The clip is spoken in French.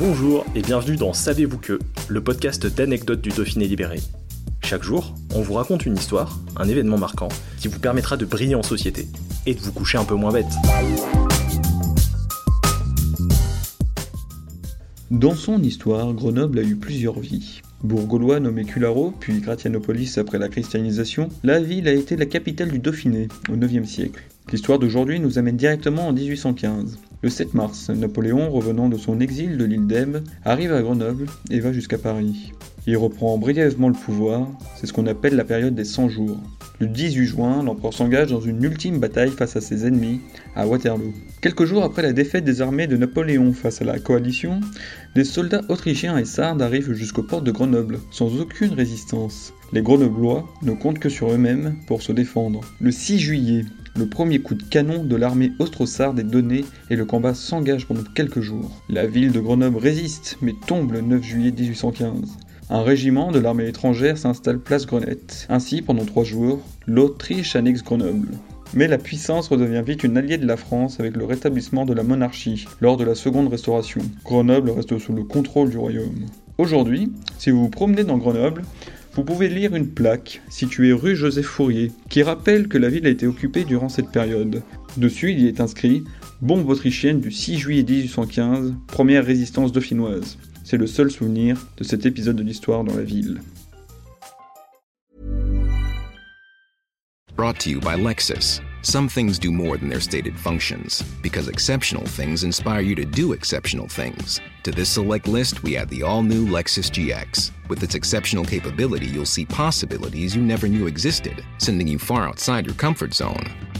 Bonjour et bienvenue dans Savez-vous que, le podcast d'anecdotes du Dauphiné libéré. Chaque jour, on vous raconte une histoire, un événement marquant, qui vous permettra de briller en société et de vous coucher un peu moins bête. Dans son histoire, Grenoble a eu plusieurs vies. Bourg-gaulois nommé Cularo, puis Gratianopolis après la christianisation, la ville a été la capitale du Dauphiné au IXe siècle. L'histoire d'aujourd'hui nous amène directement en 1815. Le 7 mars, Napoléon, revenant de son exil de l'île d'Elbe, arrive à Grenoble et va jusqu'à Paris. Il reprend brièvement le pouvoir, c'est ce qu'on appelle la période des 100 jours. Le 18 juin, l'empereur s'engage dans une ultime bataille face à ses ennemis, à Waterloo. Quelques jours après la défaite des armées de Napoléon face à la coalition, des soldats autrichiens et sardes arrivent jusqu'aux portes de Grenoble, sans aucune résistance. Les Grenoblois ne comptent que sur eux-mêmes pour se défendre. Le 6 juillet, le premier coup de canon de l'armée austro-sarde est donné et le combat s'engage pendant quelques jours. La ville de Grenoble résiste, mais tombe le 9 juillet 1815 un régiment de l'armée étrangère s'installe place Grenette. Ainsi, pendant trois jours, l'Autriche annexe Grenoble. Mais la puissance redevient vite une alliée de la France avec le rétablissement de la monarchie lors de la seconde restauration. Grenoble reste sous le contrôle du royaume. Aujourd'hui, si vous vous promenez dans Grenoble, vous pouvez lire une plaque située rue Joseph Fourier qui rappelle que la ville a été occupée durant cette période. Dessus, il y est inscrit Bombe autrichienne du 6 juillet 1815, première résistance dauphinoise. C'est le seul souvenir de cet épisode de l'histoire dans la ville. Brought to you by Lexus. Some things do more than their stated functions, because exceptional things inspire you to do exceptional things. To this select list, we add the all new Lexus GX. With its exceptional capability, you'll see possibilities you never knew existed, sending you far outside your comfort zone.